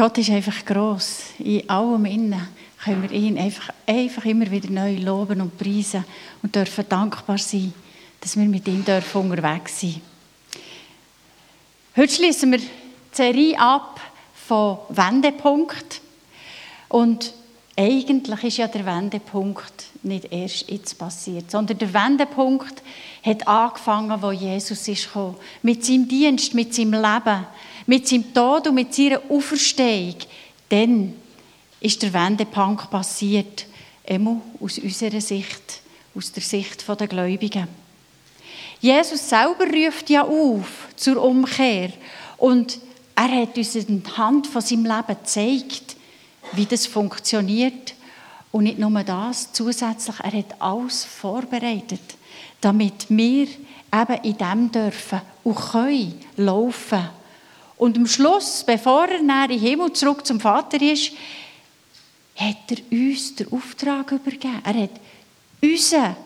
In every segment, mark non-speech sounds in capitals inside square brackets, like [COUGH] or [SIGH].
Gott ist einfach groß. In allem Innen können wir ihn einfach, einfach immer wieder neu loben und preisen und dürfen dankbar sein, dass wir mit ihm dürfen unterwegs sind. Heute schließen wir die Serie ab von Wendepunkt. Und eigentlich ist ja der Wendepunkt nicht erst jetzt passiert, sondern der Wendepunkt hat angefangen, wo Jesus ist gekommen. Mit seinem Dienst, mit seinem Leben, mit seinem Tod und mit seiner Auferstehung. Dann ist der Wendepunkt passiert, immer aus unserer Sicht, aus der Sicht der Gläubigen. Jesus selber ruft ja auf zur Umkehr und er hat uns anhand von seinem Leben gezeigt, wie das funktioniert. Und nicht nur das, zusätzlich, er hat alles vorbereitet, damit wir eben in dem dürfen und können laufen. Und am Schluss, bevor er nach im Himmel zurück zum Vater ist, hat er uns den Auftrag übergeben. Er hat unseren,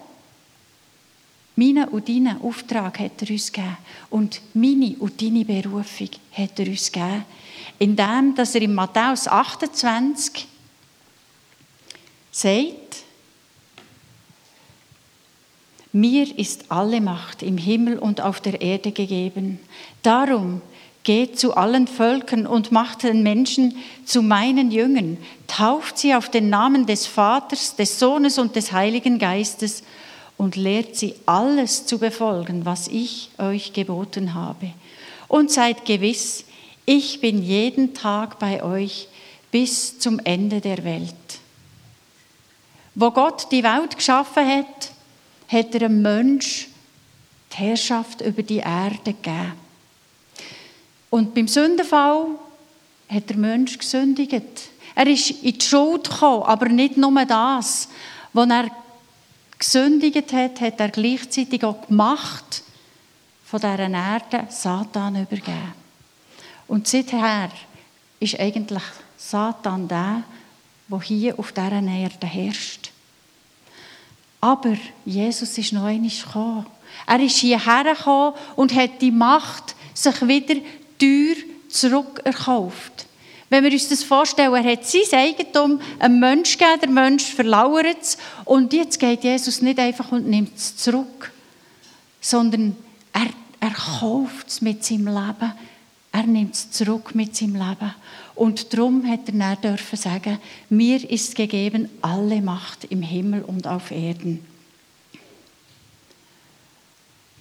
meinen und deinen Auftrag hat er uns gegeben. Und meine und deine Berufung hat er uns gegeben. Indem, dass er in Matthäus 28 sagt, mir ist alle Macht im Himmel und auf der Erde gegeben. Darum Geht zu allen Völkern und macht den Menschen zu meinen Jüngern. Tauft sie auf den Namen des Vaters, des Sohnes und des Heiligen Geistes und lehrt sie alles zu befolgen, was ich euch geboten habe. Und seid gewiss, ich bin jeden Tag bei euch bis zum Ende der Welt. Wo Gott die Welt geschaffen hat, hat er einem Mensch die Herrschaft über die Erde gegeben. Und beim Sündenfall hat der Mensch gesündigt. Er ist in die Schuld gekommen, aber nicht nur das. Als er gesündigt hat, hat er gleichzeitig auch die Macht von dieser Erde Satan übergeben. Und seither ist eigentlich Satan der, der hier auf dieser Erde herrscht. Aber Jesus ist noch einmal gekommen. Er ist hierher gekommen und hat die Macht, sich wieder teuer zurückerkauft. Wenn wir uns das vorstellen, er hat sein Eigentum einem Menschen gegeben, der Mensch verlauert es und jetzt geht Jesus nicht einfach und nimmt es zurück, sondern er, er kauft es mit seinem Leben, er nimmt es zurück mit seinem Leben. Und darum hat er dann dürfen sagen, mir ist gegeben alle Macht im Himmel und auf Erden.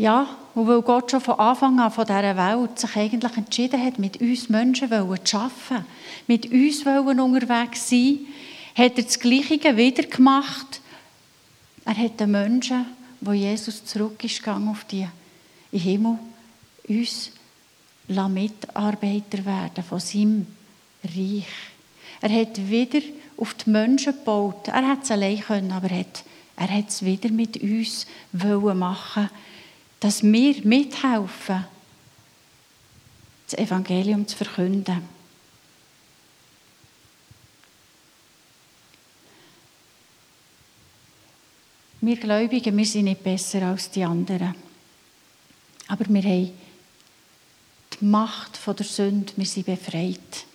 Ja, und weil Gott schon von Anfang an von dieser Welt sich eigentlich entschieden hat, mit uns Menschen zu arbeiten, mit uns unterwegs sein, hat er das Gleiche wieder gemacht. Er hat den Menschen, wo Jesus zurück ist auf die im Himmel, uns Mitarbeiter werden von seinem Reich. Er hat wieder auf die Menschen gebaut. Er hat es allein können, aber er hat, er hat es wieder mit uns machen wollen dass wir mithelfen, das Evangelium zu verkünden. Wir Gläubigen, wir sind nicht besser als die anderen. Aber wir haben die Macht der Sünde, wir sind befreit.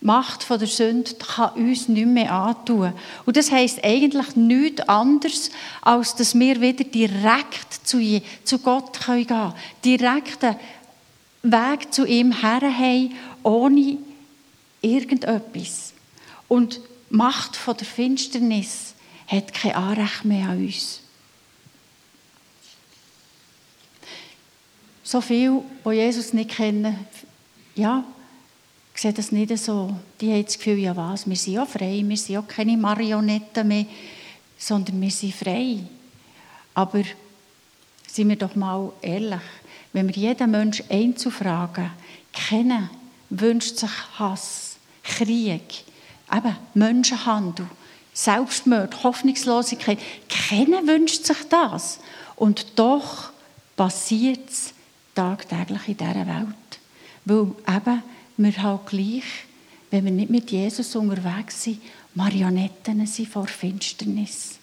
Macht von der Sünde kann uns nicht mehr antun. Und das heisst eigentlich nichts anderes, als dass wir wieder direkt zu, zu Gott gehen können. Direkten Weg zu ihm her haben, ohne irgendetwas. Und Macht von der Finsternis hat kein Anrecht mehr an uns. So viele, die Jesus nicht kennen, ja, sehe das nicht so. Die haben das Gefühl, ja was, wir sind ja frei, wir sind ja keine Marionetten mehr, sondern wir sind frei. Aber seien wir doch mal ehrlich, wenn wir jeden Menschen einzufragen, kennen, wünscht sich Hass, Krieg, eben Menschenhandel, Selbstmord, Hoffnungslosigkeit, kennen wünscht sich das. Und doch passiert es tagtäglich in dieser Welt. Weil eben wir halt gleich, wenn wir nicht mit Jesus unterwegs sind, Marionetten sind vor Finsternis.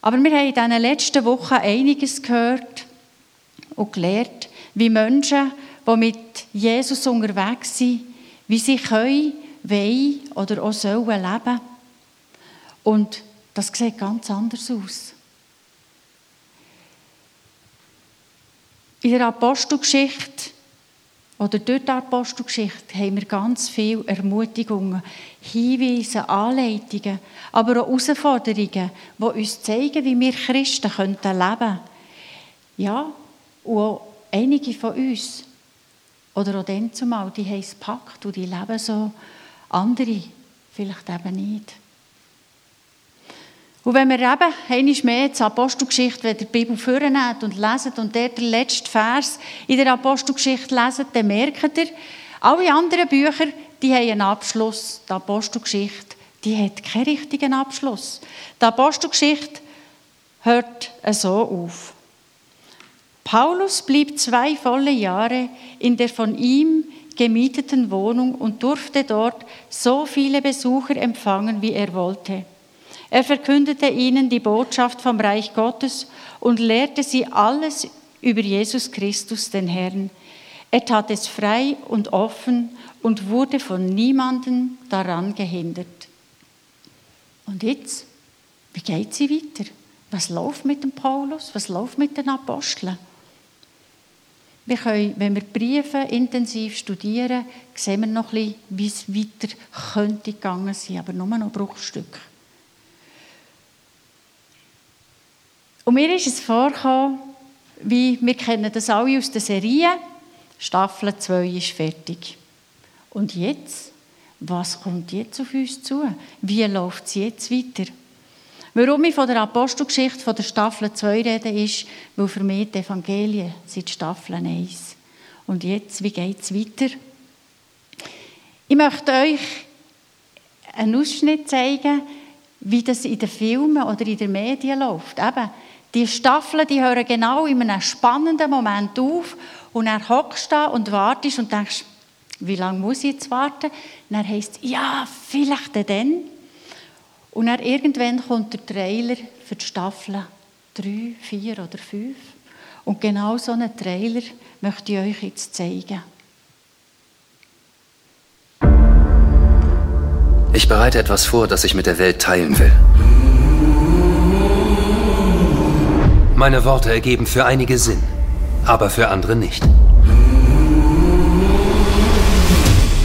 Aber wir haben in diesen letzten Wochen einiges gehört und gelernt, wie Menschen, die mit Jesus unterwegs sind, wie sie können, wollen oder auch sollen leben. Und das sieht ganz anders aus. In der Apostelgeschichte oder durch die Apostelgeschichte haben wir ganz viele Ermutigungen, Hinweise, Anleitungen, aber auch Herausforderungen, die uns zeigen, wie wir Christen leben könnten. Ja, und auch einige von uns, oder auch dann zumal, die haben es gepackt und die leben so, andere vielleicht eben nicht. Und wenn wir eben einmal mehr die Apostelgeschichte, wenn die Bibel vornehmt und leset und der den letzten Vers in der Apostelgeschichte leset, dann merkt ihr, alle anderen Bücher, die haben einen Abschluss. Die Apostelgeschichte, die hat keinen richtigen Abschluss. Die Apostelgeschichte hört so auf. Paulus blieb zwei volle Jahre in der von ihm gemieteten Wohnung und durfte dort so viele Besucher empfangen, wie er wollte. Er verkündete ihnen die Botschaft vom Reich Gottes und lehrte sie alles über Jesus Christus, den Herrn. Er tat es frei und offen und wurde von niemandem daran gehindert. Und jetzt, wie geht sie weiter? Was läuft mit dem Paulus? Was läuft mit den Aposteln? Wir können, wenn wir Briefe intensiv studieren, sehen wir noch ein bisschen, wie es weiter könnte gegangen sein, aber nur noch Bruchstücke. Und mir ist es vorgekommen, wie wir kennen das alle aus der Serie, Staffel 2 ist fertig. Und jetzt? Was kommt jetzt auf uns zu? Wie läuft es jetzt weiter? Warum ich von der Apostelgeschichte von der Staffel 2 rede, ist, weil für mich die Evangelien sind Staffel 1. Und jetzt, wie geht es weiter? Ich möchte euch einen Ausschnitt zeigen, wie das in den Filmen oder in den Medien läuft. Eben, die Staffeln, die hören genau in einem spannenden Moment auf und er hockst da und wartest und denkst, wie lange muss ich jetzt warten? Und er heißt, ja, vielleicht dann. Und dann irgendwann kommt der Trailer für die Staffel 3, 4 oder 5. Und genau so einen Trailer möchte ich euch jetzt zeigen. Ich bereite etwas vor, das ich mit der Welt teilen will. Meine Worte ergeben für einige Sinn, aber für andere nicht.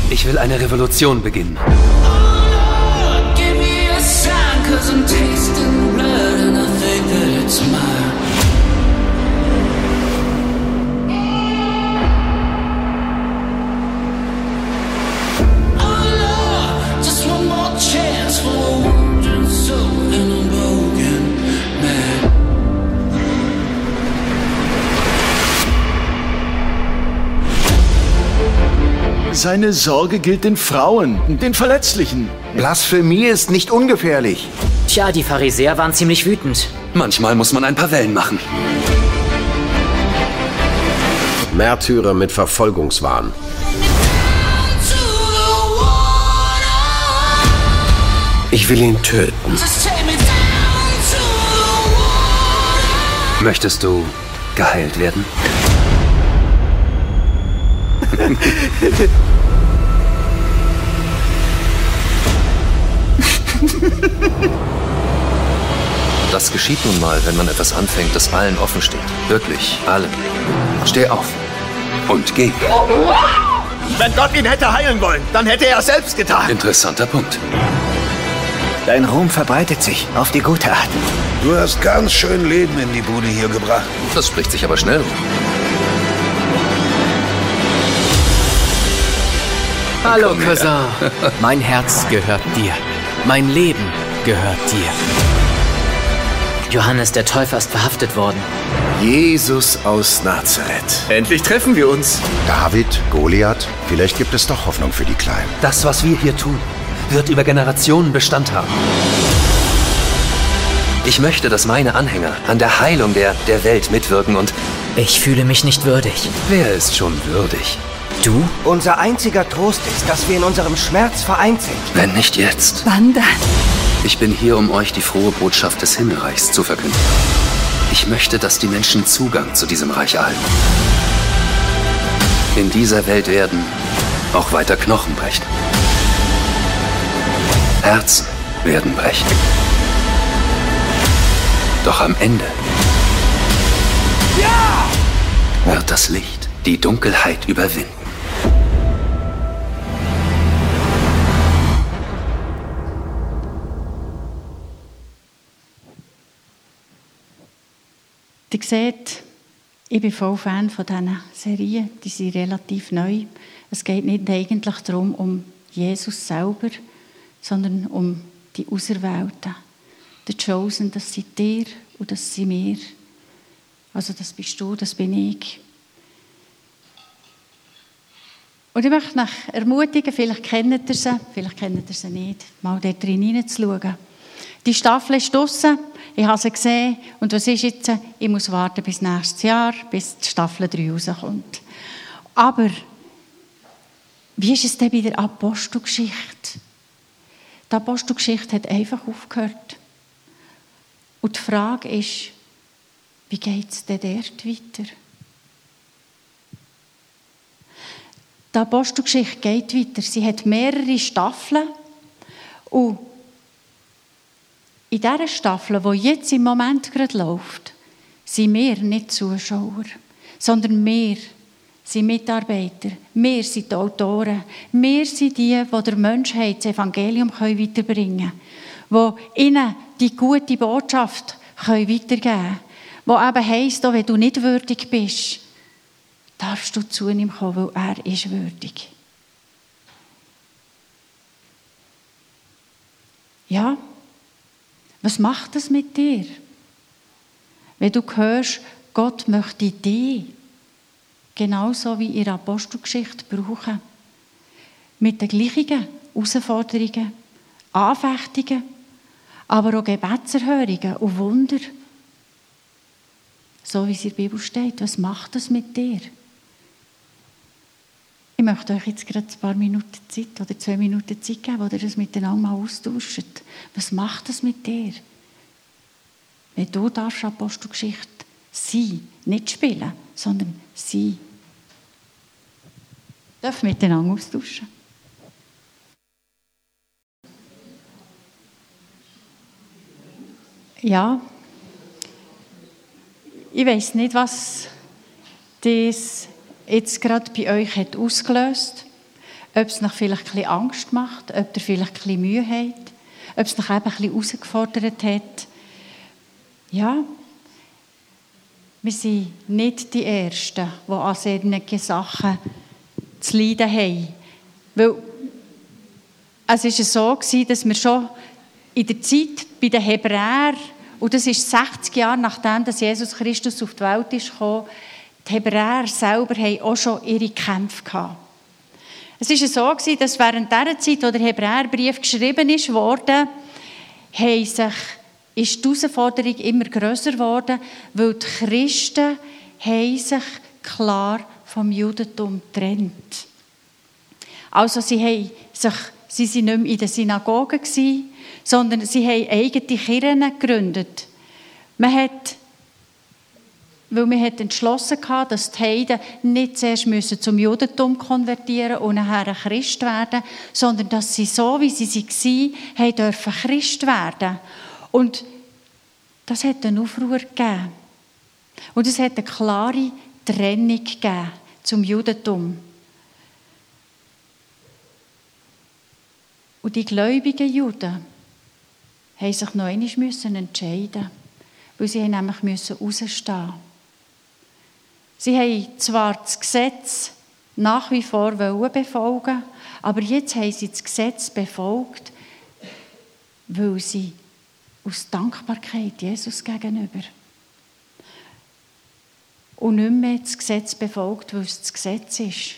Ich will eine Revolution beginnen. Oh, give Seine Sorge gilt den Frauen, den Verletzlichen. Blasphemie ist nicht ungefährlich. Tja, die Pharisäer waren ziemlich wütend. Manchmal muss man ein paar Wellen machen. Märtyrer mit Verfolgungswahn. Ich will ihn töten. Möchtest du geheilt werden? [LAUGHS] [LAUGHS] Das geschieht nun mal, wenn man etwas anfängt, das allen offen steht. Wirklich, allen. Steh auf und geh. Wenn Gott ihn hätte heilen wollen, dann hätte er es selbst getan. Interessanter Punkt. Dein Ruhm verbreitet sich auf die gute Art. Du hast ganz schön Leben in die Bude hier gebracht. Das spricht sich aber schnell rum. Hallo, Cousin. [LAUGHS] Mein Herz gehört dir. Mein Leben gehört dir. Johannes der Täufer ist verhaftet worden. Jesus aus Nazareth. Endlich treffen wir uns. David, Goliath, vielleicht gibt es doch Hoffnung für die Kleinen. Das, was wir hier tun, wird über Generationen Bestand haben. Ich möchte, dass meine Anhänger an der Heilung der, der Welt mitwirken und... Ich fühle mich nicht würdig. Wer ist schon würdig? Du? Unser einziger Trost ist, dass wir in unserem Schmerz vereint sind. Wenn nicht jetzt. Wann dann? Ich bin hier, um euch die frohe Botschaft des Himmelreichs zu verkünden. Ich möchte, dass die Menschen Zugang zu diesem Reich erhalten. In dieser Welt werden auch weiter Knochen brechen. Herzen werden brechen. Doch am Ende wird das Licht die Dunkelheit überwinden. Ihr seht, ich bin voll Fan von diesen Serien. Die sind relativ neu. Es geht nicht eigentlich darum, um Jesus selber, sondern um die Auserwählten. Die Chosen, das sind dir und das sind wir. Also das bist du, das bin ich. Und ich möchte euch ermutigen, vielleicht kennt ihr sie, vielleicht kennt ihr sie nicht, mal dort drin hineinzuschauen. Die Staffel ist draussen, ich habe sie gesehen und was ist jetzt? Ich muss warten bis nächstes Jahr, bis die Staffel 3 rauskommt. Aber wie ist es denn bei der Apostelgeschichte? Die Apostelgeschichte hat einfach aufgehört. Und die Frage ist, wie geht es denn dort weiter? Die Apostelgeschichte geht weiter. Sie hat mehrere Staffeln. Und in dieser Staffel, die jetzt im Moment gerade läuft, sind wir nicht Zuschauer, sondern wir sind Mitarbeiter. Wir sind die Autoren. Wir sind die, die der Menschheit das Evangelium weiterbringen können. Die ihnen die gute Botschaft weitergeben können. Die eben heisst, auch wenn du nicht würdig bist, darfst du zu ihm kommen, weil er ist würdig. Ja, was macht das mit dir? Wenn du hörst, Gott möchte dich genauso wie der Apostelgeschichte brauchen. Mit den gleichen Herausforderungen, Anfechtungen, aber auch Gebetserhörungen und Wunder. So wie es in der Bibel steht. Was macht das mit dir? Ich möchte euch jetzt gerade ein paar Minuten Zeit oder zwei Minuten Zeit geben, wo ihr das miteinander mal austauscht. Was macht das mit dir? Wenn du darfst Apostelgeschichte sein, nicht spielen, sondern sein. Darf miteinander austauschen. Ja, ich weiß nicht, was das jetzt gerade bei euch hat ausgelöst Ob es noch vielleicht ein Angst macht, ob ihr vielleicht ein Mühe habt, ob es noch ein bisschen herausgefordert hat. Ja, wir sind nicht die Ersten, die an solchen Sachen zu leiden haben. Weil es war so, dass wir schon in der Zeit bei den Hebräern, und das ist 60 Jahre nachdem dass Jesus Christus auf die Welt gekommen, die Hebräer selber haben auch schon ihre Kämpfe gehabt. Es war so, dass während der Zeit, wo der Hebräerbrief geschrieben haben sich, ist die Herausforderung immer grösser geworden, weil die Christen haben sich klar vom Judentum getrennt. Also sie, haben sich, sie waren nicht mehr in den Synagogen, sondern sie haben eigene Kirchen gegründet. Man hat weil man hat entschlossen hatte, dass die Heiden nicht zuerst zum Judentum konvertieren und nachher Christ werden, sondern dass sie so, wie sie waren, dürfen Christ werden. Und das hat einen Aufruhr gegeben. Und es hat eine klare Trennung gegeben zum Judentum. Und die gläubigen Juden mussten sich noch einmal entscheiden, weil sie nämlich rausstehen mussten. Sie haben zwar das Gesetz nach wie vor befolgen aber jetzt haben sie das Gesetz befolgt, weil sie aus Dankbarkeit Jesus gegenüber und nicht mehr das Gesetz befolgt, weil es das Gesetz ist.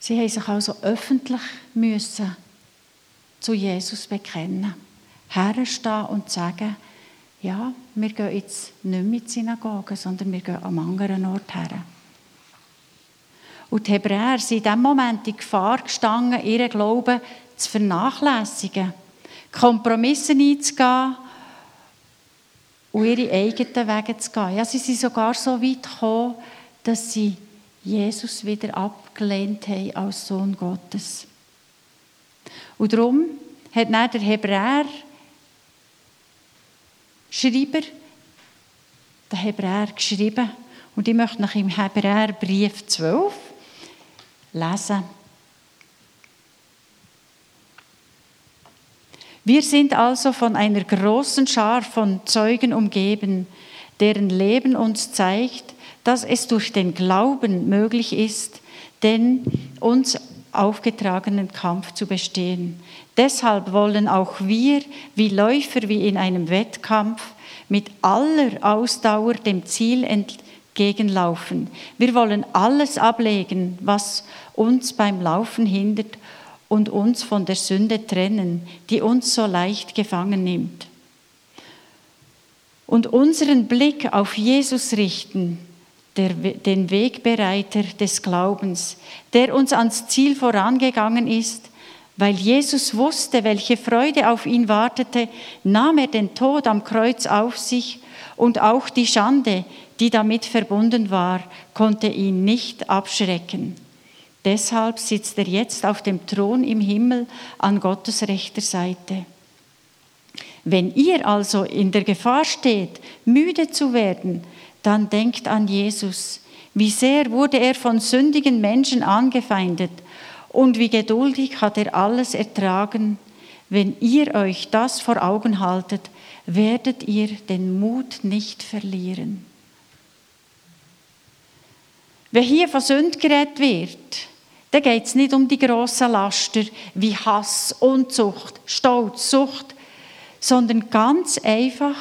Sie haben sich also öffentlich müssen zu Jesus bekennen, herstehen und sagen, ja, wir gehen jetzt nicht mehr in die Synagoge, sondern wir gehen am anderen Ort her. Und die Hebräer sind in diesem Moment in Gefahr gestanden, ihren Glauben zu vernachlässigen, Kompromisse einzugehen und ihre eigenen Wege zu gehen. Ja, sie sind sogar so weit gekommen, dass sie Jesus wieder abgelehnt haben als Sohn Gottes. Und darum hat dann der Hebräer Schreiber den Hebräer geschrieben. Und ich möchte nach im Hebräerbrief 12 lesen. Wir sind also von einer großen Schar von Zeugen umgeben, deren Leben uns zeigt, dass es durch den Glauben möglich ist, den uns aufgetragenen Kampf zu bestehen. Deshalb wollen auch wir, wie Läufer wie in einem Wettkampf, mit aller Ausdauer dem Ziel entgegenlaufen. Wir wollen alles ablegen, was uns beim Laufen hindert und uns von der Sünde trennen, die uns so leicht gefangen nimmt. Und unseren Blick auf Jesus richten, der, den Wegbereiter des Glaubens, der uns ans Ziel vorangegangen ist, weil Jesus wusste, welche Freude auf ihn wartete, nahm er den Tod am Kreuz auf sich und auch die Schande, die damit verbunden war, konnte ihn nicht abschrecken. Deshalb sitzt er jetzt auf dem Thron im Himmel an Gottes rechter Seite. Wenn ihr also in der Gefahr steht, müde zu werden, dann denkt an Jesus. Wie sehr wurde er von sündigen Menschen angefeindet und wie geduldig hat er alles ertragen. Wenn ihr euch das vor Augen haltet, werdet ihr den Mut nicht verlieren. Wenn hier von Sünd geredet wird, dann geht es nicht um die grossen Laster wie Hass, Unzucht, Stolz, Sucht, sondern ganz einfach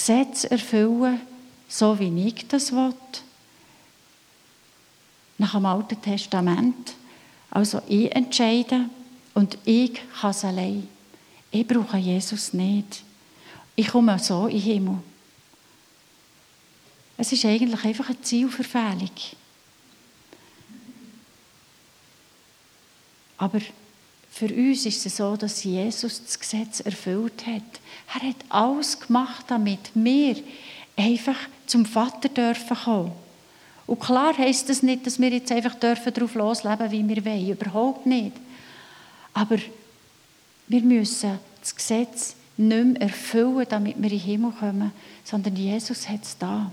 Gesetz erfüllen, so wie ich das will. Nach dem Alten Testament. Also ich entscheide und ich kann es allein. Ich brauche Jesus nicht. Ich komme so in den Himmel. Es ist eigentlich einfach eine Zielverfehlung. Aber für uns ist es so, dass Jesus das Gesetz erfüllt hat. Er hat alles gemacht, damit wir einfach zum Vater dürfen kommen. Und klar heisst das nicht, dass wir jetzt einfach dürfen darauf losleben, wie wir wollen. Überhaupt nicht. Aber wir müssen das Gesetz nicht mehr erfüllen, damit wir in den Himmel kommen, sondern Jesus hat es da.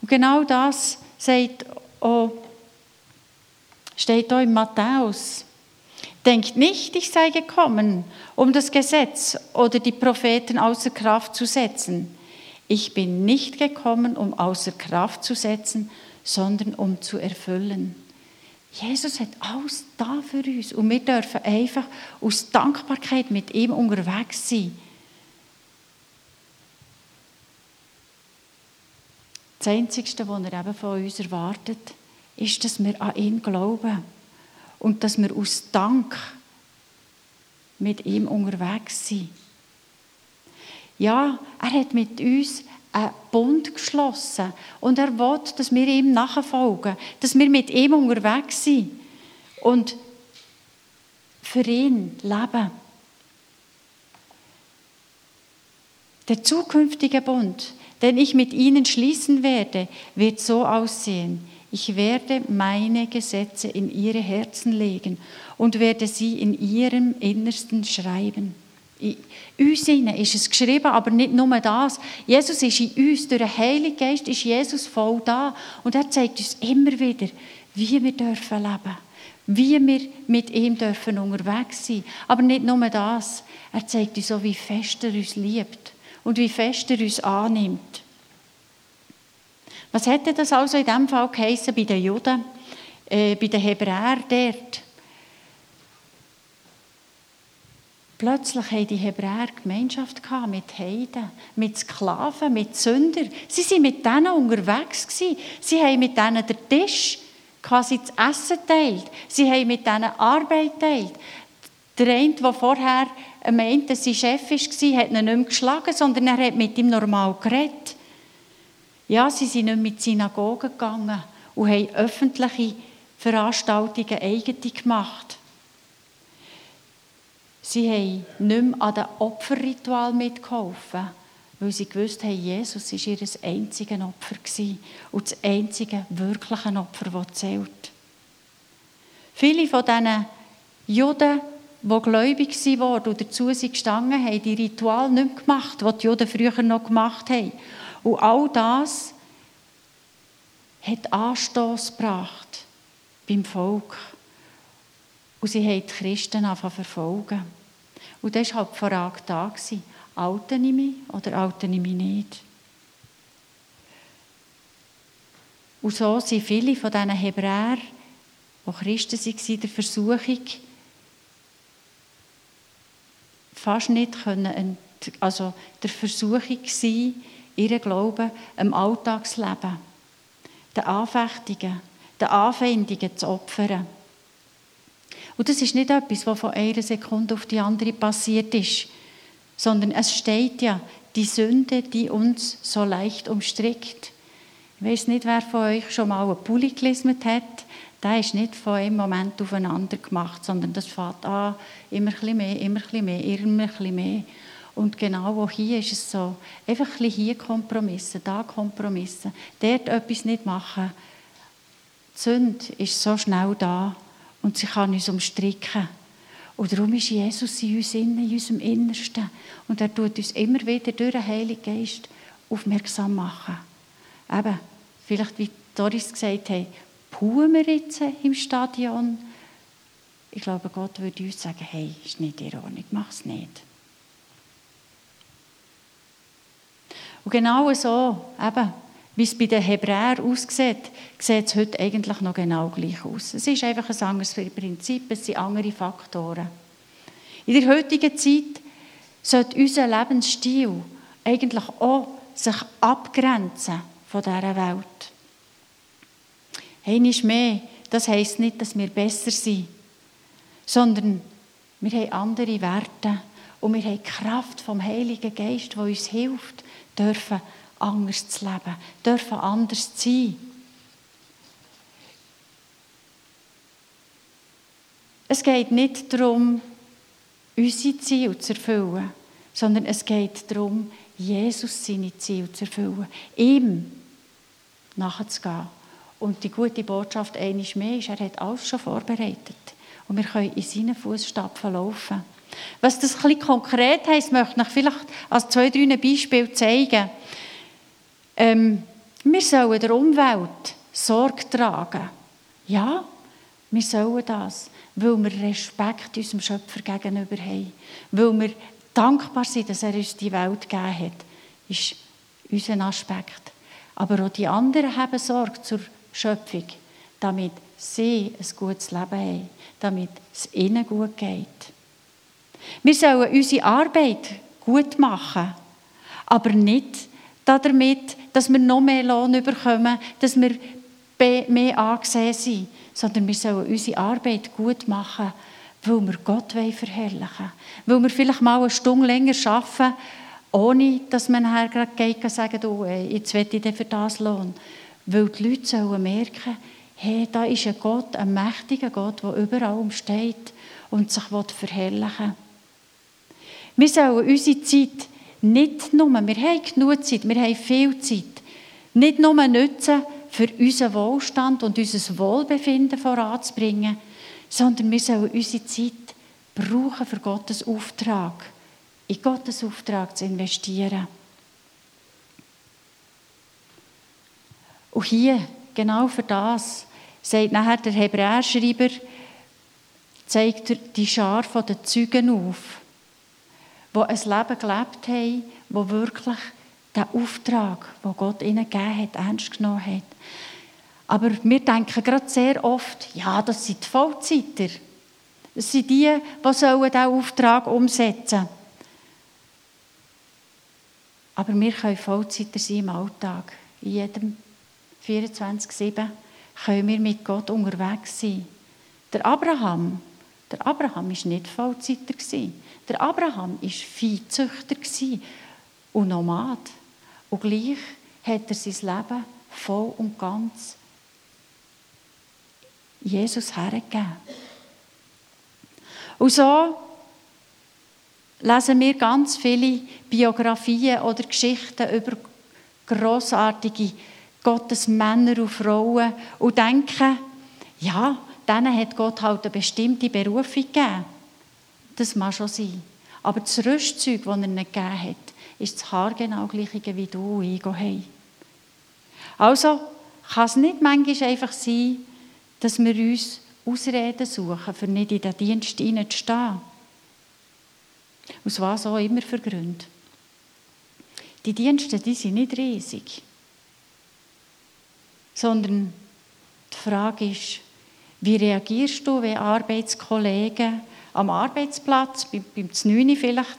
Und genau das sagt auch, steht auch in Matthäus Denkt nicht, ich sei gekommen, um das Gesetz oder die Propheten außer Kraft zu setzen. Ich bin nicht gekommen, um außer Kraft zu setzen, sondern um zu erfüllen. Jesus hat alles da für uns und wir dürfen einfach aus Dankbarkeit mit ihm unterwegs sein. Das Einzige, was er eben von uns erwartet, ist, dass wir an ihn glauben und dass wir aus Dank mit ihm unterwegs sind. Ja, er hat mit uns einen Bund geschlossen und er will, dass wir ihm nachfolgen, dass wir mit ihm unterwegs sind und für ihn leben. Der zukünftige Bund, den ich mit ihnen schließen werde, wird so aussehen. Ich werde meine Gesetze in ihre Herzen legen und werde sie in ihrem Innersten schreiben. In uns ist es geschrieben, aber nicht nur das. Jesus ist in uns, durch den Heiligen Geist ist Jesus voll da. Und er zeigt uns immer wieder, wie wir dürfen leben wie wir mit ihm dürfen unterwegs sein. Aber nicht nur das, er zeigt uns auch, wie fest er uns liebt und wie fest er uns annimmt. Was hätte das also in diesem Fall geheißen bei den Juden, äh, bei den Hebräern dort? Plötzlich haben die Hebräer Gemeinschaft mit Heiden, mit Sklaven, mit Sündern. Sie waren mit denen unterwegs. Sie haben mit denen den Tisch, quasi das Essen teilt. Sie haben mit denen Arbeit teilt. Der eine, der vorher meinte, sein Chef war, hat ihn nicht mehr geschlagen, sondern er hat mit ihm normal geredet. Ja, sie sind nicht mit Synagogen gegangen und haben öffentliche Veranstaltungen eigene gemacht. Sie haben nicht mehr an den Opferritual mitgeholfen, weil sie gewusst haben, Jesus war ihr einziges Opfer und das einzige wirkliche Opfer, das zählt. Viele von diesen Juden, die gläubig waren und dazu gestanden, haben die Ritual nicht mehr gemacht, die die Juden früher noch gemacht haben. Und all das hat Anstoß gebracht beim Volk. Und sie haben die Christen angefangen verfolgen. Und das war halt die Frage da. Alte ich mich oder alte ich mich nicht? Und so sind viele von diesen Hebräern, die Christen waren, der Versuchung, fast nicht können, also der Versuchung war, ihren Glauben im Alltagsleben, den Anfechtungen, den Anfeindungen zu opfern. Und das ist nicht etwas, was von einer Sekunde auf die andere passiert ist, sondern es steht ja, die Sünde, die uns so leicht umstrickt. Ich weiß nicht, wer von euch schon mal einen Pulli gelesen hat. Der ist nicht von einem Moment aufeinander gemacht, sondern das fängt an, immer ein bisschen mehr, immer ein bisschen mehr, immer ein bisschen mehr. Und genau auch hier ist es so, einfach ein bisschen hier Kompromisse, da Kompromisse, dort etwas nicht machen. Die Sünde ist so schnell da und sie kann uns umstricken. Und darum ist Jesus in uns innen, in unserem Innersten. Und er tut uns immer wieder durch den Heiligen Geist aufmerksam machen. Eben, vielleicht wie Doris gesagt hat, puhen wir im Stadion? Ich glaube, Gott würde uns sagen, hey, ist nicht Ordnung, mach es nicht. Und genau so, eben, wie es bei den Hebräern aussieht, sieht es heute eigentlich noch genau gleich aus. Es ist einfach ein anderes Prinzip, es sind andere Faktoren. In der heutigen Zeit sollte unser Lebensstil eigentlich auch sich abgrenzen von dieser Welt. Einmal mehr, das heisst nicht, dass wir besser sind, sondern wir haben andere Werte und wir haben die Kraft vom Heiligen Geist, die uns hilft, dürfen anders zu leben, dürfen anders zu sein. Es geht nicht darum, unsere Ziele zu erfüllen, sondern es geht darum, Jesus seine Ziele zu erfüllen, ihm nachzugehen. Und die gute Botschaft eines mehr ist, er hat alles schon vorbereitet. Und wir können in seinen Fußstapfen laufen. Was das ein konkret heisst, möchte ich vielleicht als zwei, drei Beispiele zeigen. Ähm, wir sollen der Umwelt Sorge tragen. Ja, wir sollen das, weil wir Respekt unserem Schöpfer gegenüber haben. Weil wir dankbar sind, dass er uns die Welt gegeben hat. Das ist unser Aspekt. Aber auch die anderen haben Sorge zur Schöpfung, damit sie ein gutes Leben haben, damit es ihnen gut geht. Wir sollen unsere Arbeit gut machen, aber nicht damit, dass wir noch mehr Lohn bekommen, dass wir mehr angesehen sind, sondern wir sollen unsere Arbeit gut machen, weil wir Gott verherrlichen wollen. Weil wir vielleicht mal eine Stunde länger arbeiten, ohne dass man nachher gerade und sagt, oh, jetzt will ich für das Lohn. Weil die Leute sollen merken, hey, da ist ein Gott, ein mächtiger Gott, der überall umsteht und sich verherrlichen will. Wir sollen unsere Zeit nicht nur, wir haben genug Zeit, wir haben viel Zeit, nicht nur nutzen, für unseren Wohlstand und unser Wohlbefinden voranzubringen, sondern wir sollen unsere Zeit brauchen für Gottes Auftrag, in Gottes Auftrag zu investieren. Und hier, genau für das, sagt nachher der Hebräerschreiber, zeigt er die Schar der Zeugen auf die ein Leben gelebt haben, wo wirklich den Auftrag, den Gott ihnen gegeben hat, ernst genommen hat. Aber wir denken gerade sehr oft, ja, das sind die Vollzeiter. Das sind die, die sollen diesen Auftrag umsetzen sollen. Aber wir können Vollzeiter sein im Alltag. In jedem 24-7 können wir mit Gott unterwegs sein. Der Abraham, der Abraham war nicht Vollzeiter. Der Abraham war Viehzüchter und Nomad. Und gleich hat er sein Leben voll und ganz Jesus hergegeben. Und so lesen wir ganz viele Biografien oder Geschichten über großartige Gottes Männer und Frauen und denken, ja, denen hat Gott halt eine bestimmte Berufung gegeben. Das mag schon sein. Aber das Rüstzeug, das er ihnen gegeben hat, ist das haargenau gleiche wie du und ich haben. Also kann es nicht manchmal einfach sein, dass wir uns Ausreden suchen, für nicht in den Dienst hineinzustehen. Aus was auch immer für Gründe. Die Dienste, die sind nicht riesig. Sondern die Frage ist, wie reagierst du, wenn Arbeitskollegen am Arbeitsplatz, beim, beim 9 vielleicht,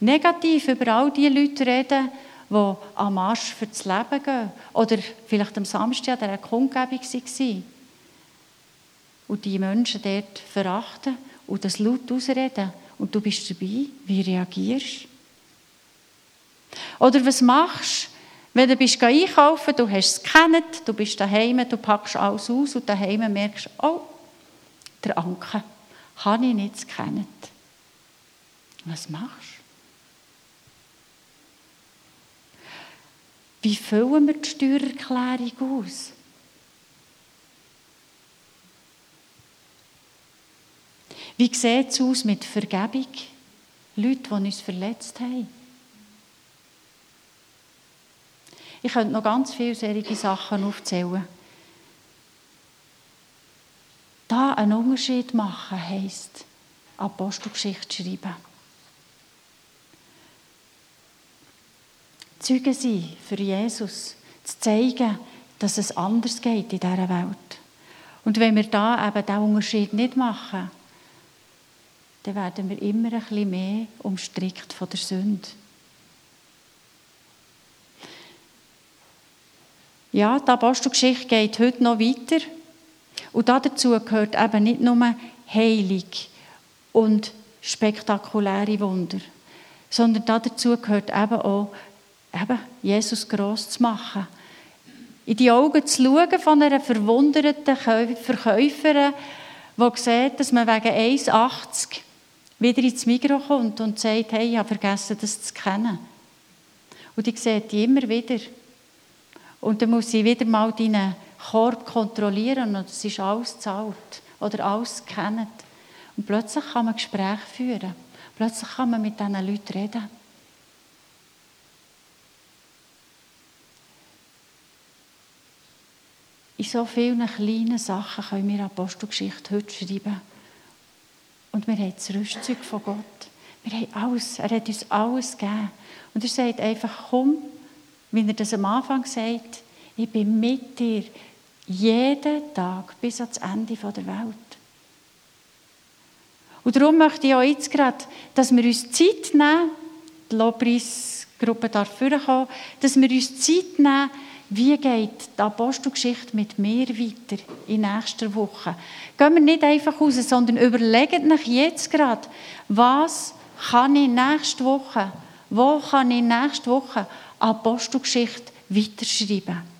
negativ über all die Leute reden, die am Marsch für das Leben gehen. Oder vielleicht am Samstag an einer Kundgebung waren und die Menschen dort verachten und das laut ausreden und du bist dabei, wie reagierst Oder was machst du, wenn du bist einkaufen, du hast es gekannt, du bist daheim, du packst alles aus und daheim merkst, oh, der Anke, habe ich nicht gekannt. Was machst du? Wie füllen wir die Steuererklärung aus? Wie sieht es aus mit Vergebung? Leute, die uns verletzt haben. Ich könnte noch ganz viele solche Sachen aufzählen. Da einen Unterschied machen heisst, Apostelgeschichte schreiben. Zeugen sein für Jesus, zu zeigen, dass es anders geht in dieser Welt. Und wenn wir da eben diesen Unterschied nicht machen, dann werden wir immer ein bisschen mehr umstrickt von der Sünde. Ja, die Apostelgeschichte geht heute noch weiter. Und dazu gehört eben nicht nur Heilig und spektakuläre Wunder, sondern dazu gehört eben auch, eben Jesus gross zu machen. In die Augen zu schauen von einer verwunderten Verkäuferin, die sieht, dass man wegen 1,80 wieder ins Mikro kommt und sagt, hey, ich habe vergessen, das zu kennen. Und die sieht die immer wieder. Und dann muss sie wieder mal deinen Korb kontrollieren und es ist alles gezahlt oder alles gekannt. Und plötzlich kann man Gespräche führen. Plötzlich kann man mit diesen Leuten reden. In so vielen kleinen Sachen können wir Apostelgeschichte heute schreiben. Und wir haben das Rüstzeug von Gott. Wir haben alles. Er hat uns alles gegeben. Und er sagt einfach, komm, wie er das am Anfang sagt, ich bin mit dir jeden Tag bis ans Ende der Welt. Und darum möchte ich auch jetzt gerade, dass wir uns Zeit nehmen, die Lobpreisgruppe darf vorkommen, dass wir uns Zeit nehmen, wie geht die Apostelgeschichte mit mir weiter in nächster Woche? Gehen wir nicht einfach raus, sondern überlegt euch jetzt gerade, was kann ich nächste Woche, wo kann ich nächste Woche Apostelgeschichte weiterschreiben?